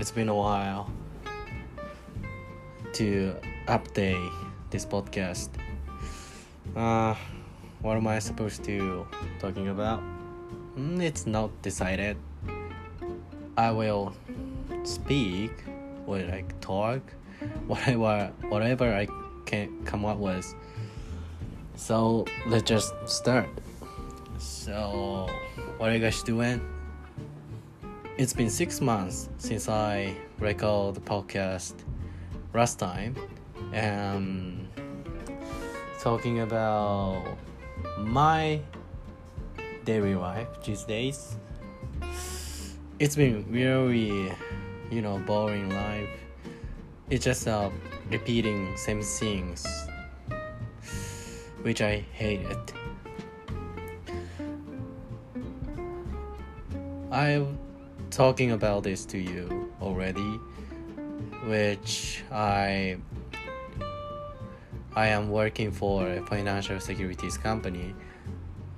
it's been a while to update this podcast. Uh, what am I supposed to talking about? Mm, it's not decided. I will speak or like talk, whatever whatever I can come up with. So let's just start. So what are you guys doing? It's been six months since I recorded the podcast last time, and talking about my daily life these days. It's been really, you know, boring life. It's just uh, repeating same things, which I hate it. I'm talking about this to you already, which I I am working for a financial securities company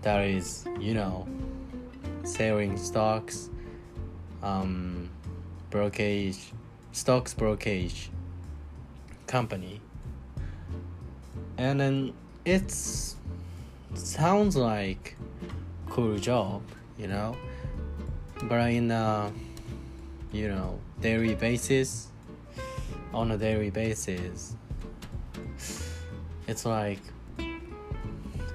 that is, you know, selling stocks, um, brokerage, stocks brokerage company, and then it's sounds like cool job, you know but in a you know daily basis on a daily basis it's like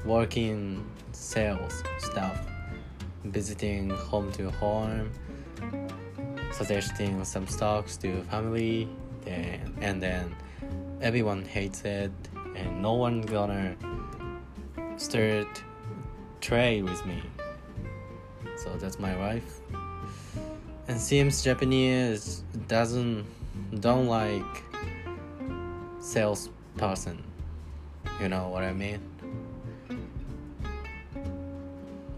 working sales stuff visiting home to home suggesting some stocks to family then and then everyone hates it and no one gonna start trade with me so that's my wife and seems Japanese doesn't don't like salesperson. You know what I mean?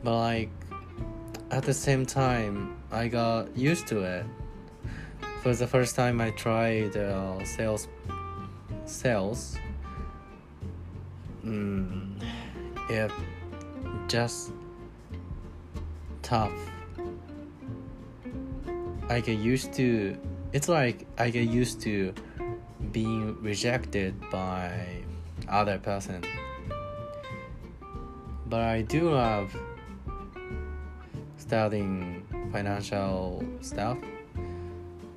But like at the same time, I got used to it. For the first time, I tried uh, sales sales. Mm, it just tough I get used to it's like I get used to being rejected by other person. But I do love studying financial stuff.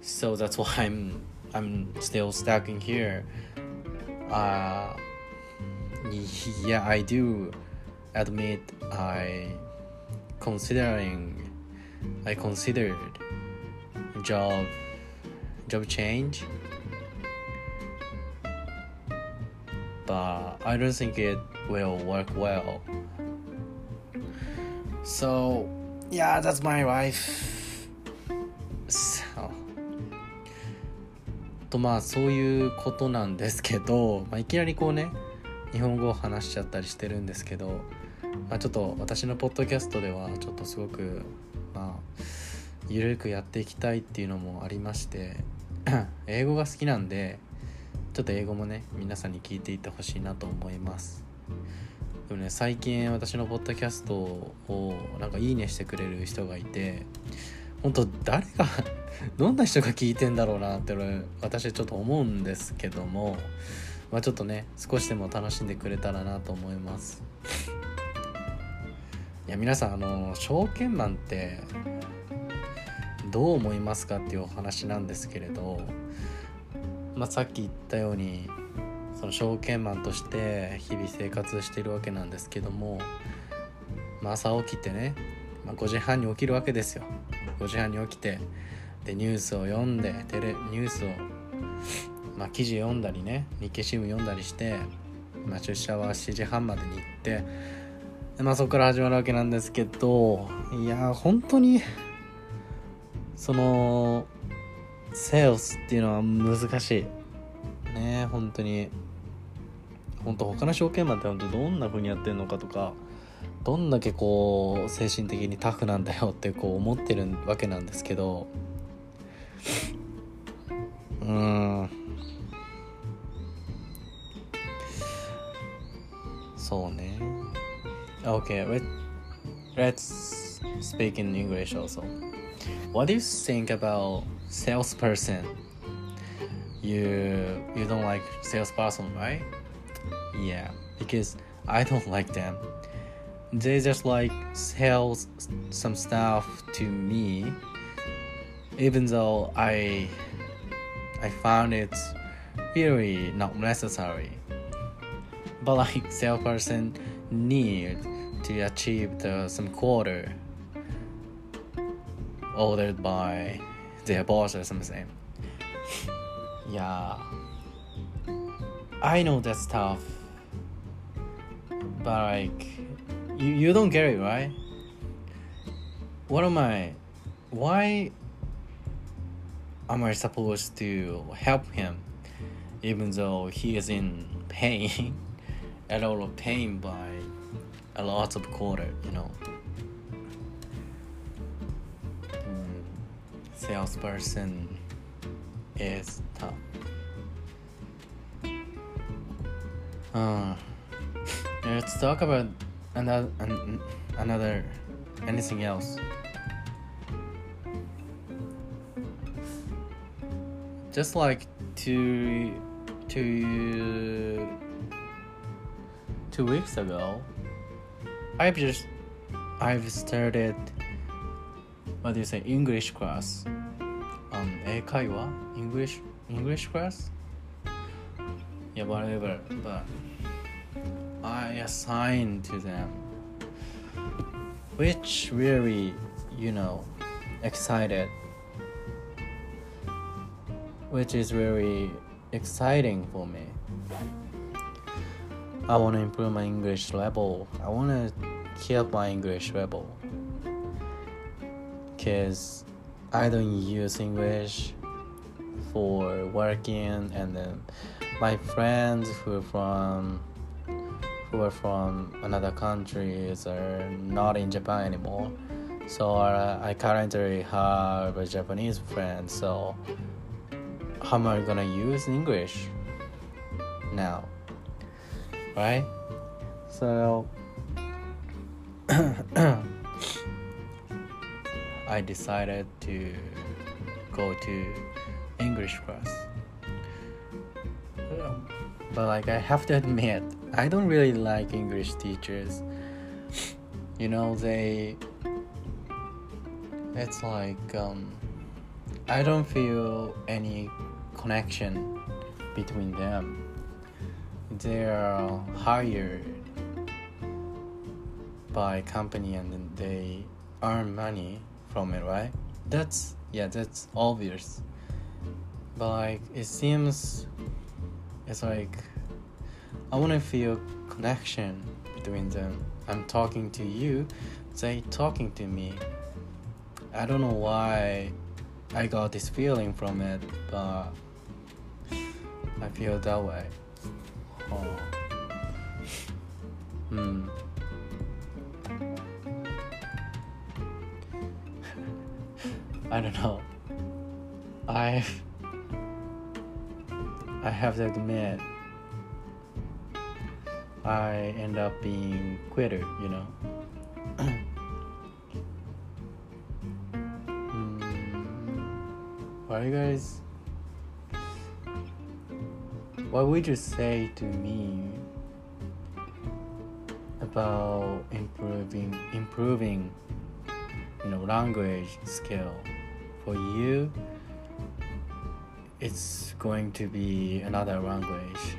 So that's why I'm I'm still stuck in here. Uh yeah, I do admit I considering I considered job job change but I don't think it will work well so yeah that's my life so とまあそういうことなんですけど、まあ、いきなりこうね日本語を話しちゃったりしてるんですけど、まあ、ちょっと私のポッドキャストではちょっとすごくまあゆるくやっていきたいっていうのもありまして 英語が好きなんでちょっと英語もね皆さんに聞いていってほしいなと思います。でもね最近私のポッドキャストをなんかいいねしてくれる人がいて本当誰が どんな人が聞いてんだろうなって私はちょっと思うんですけどもまあちょっとね少しでも楽しんでくれたらなと思います。いや皆さんあの証券マンってどう思いますかっていうお話なんですけれど、まあ、さっき言ったようにその証券マンとして日々生活してるわけなんですけども、まあ、朝起きてね、まあ、5時半に起きるわけですよ。5時半に起きてでニュースを読んでテレニュースを、まあ、記事読んだりね日経新聞読んだりして、まあ、出社は7時半までに行って、まあ、そこから始まるわけなんですけどいや本当にそのセールスっていうのは難しい。ね本当に。本当他の証券マンって本当どんな風にやってるのかとかどんだけこう精神的にタフなんだよ ってこう思ってるわけなんですけどうん。そうね。OK let, let's speak in English also What do you think about salesperson. You you don't like salesperson, right? Yeah, because I don't like them. They just like sell some stuff to me, even though I I found it really not necessary. But like salesperson need to achieve the, some quarter ordered by their boss or something. Yeah. I know that stuff. But like you, you don't get it, right? What am I why am I supposed to help him even though he is in pain? a lot of pain by a lot of quarter, you know. Mm, salesperson is tough. Uh, let's talk about another another anything else. Just like two two two weeks ago, I've just I've started what do you say English class. Um, 英会話 English English class. Yeah, whatever. But I assigned to them, which really, you know, excited. Which is very exciting for me. I want to improve my English level. I want to keep my English level. Because I don't use English for working, and then my friends who are from who are from another countries are not in Japan anymore. So uh, I currently have a Japanese friend. So how am I gonna use English now? Right? So I decided to go to English class. But like I have to admit, I don't really like English teachers. You know, they it's like um, I don't feel any connection between them they're hired by company and they earn money from it right? That's yeah that's obvious. But like it seems it's like i want to feel connection between them. I'm talking to you they talking to me. I don't know why i got this feeling from it but i feel that way Hmm. I don't know. I I have to admit I end up being quitter, you know. mm, why you guys what would you say to me about improving improving you know language skill? For you it's going to be another language.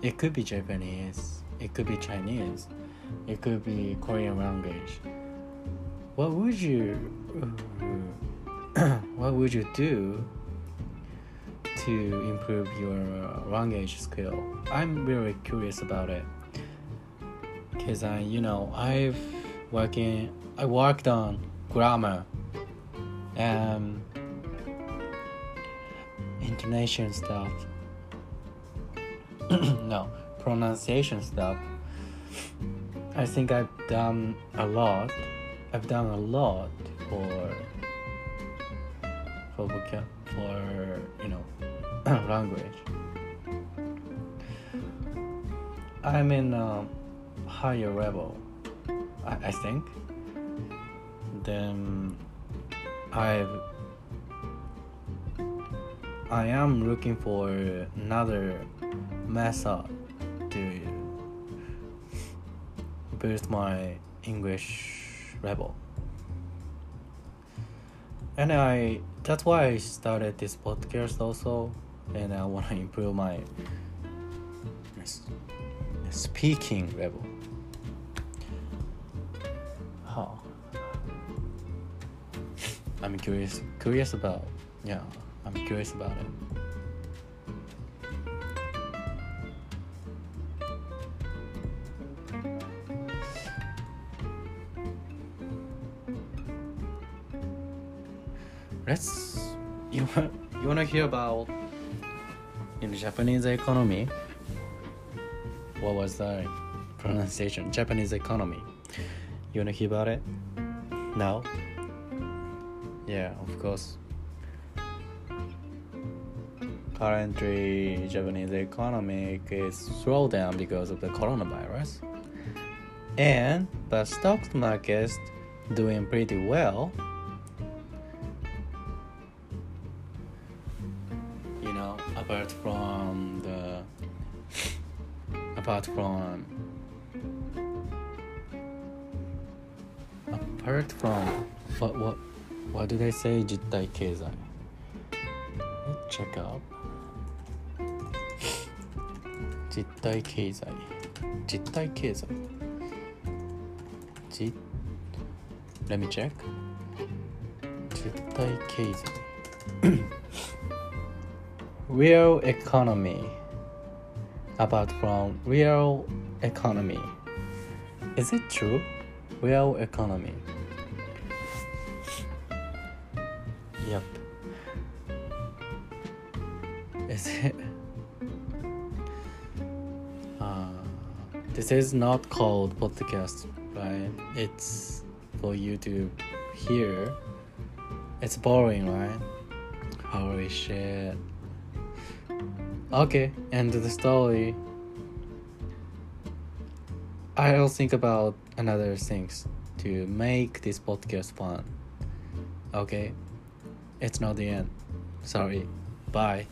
It could be japanese it could be chinese it could be korean language. What would you what would you do to improve your uh, language skill. I'm very curious about it because I, you know, I've working, I worked on grammar and intonation stuff. no, pronunciation stuff. I think I've done a lot. I've done a lot for for vocab for you know language. I'm in a higher level, I, I think. Then I've I am looking for another method to boost my English level. And I that's why I started this podcast also and uh, I want to improve my speaking level. I'm curious curious about yeah, I'm curious about it. Let's you want you want to hear about in Japanese economy? What was the pronunciation? Japanese economy. You want to hear about it? Now? Yeah, of course. Currently, Japanese economy is slowed down because of the coronavirus, and the stock market is doing pretty well. from apart from what what what did I say 実体経済 Let's check out 実体経済実体経済実 Let me check 実体経済 Real economy apart from real economy Is it true? Real economy Yep Is it uh, this is not called podcast, right? It's for you to hear. It's boring, right? Holy shit. Okay, end of the story. I'll think about another things to make this podcast fun. Okay? It's not the end. Sorry. Bye.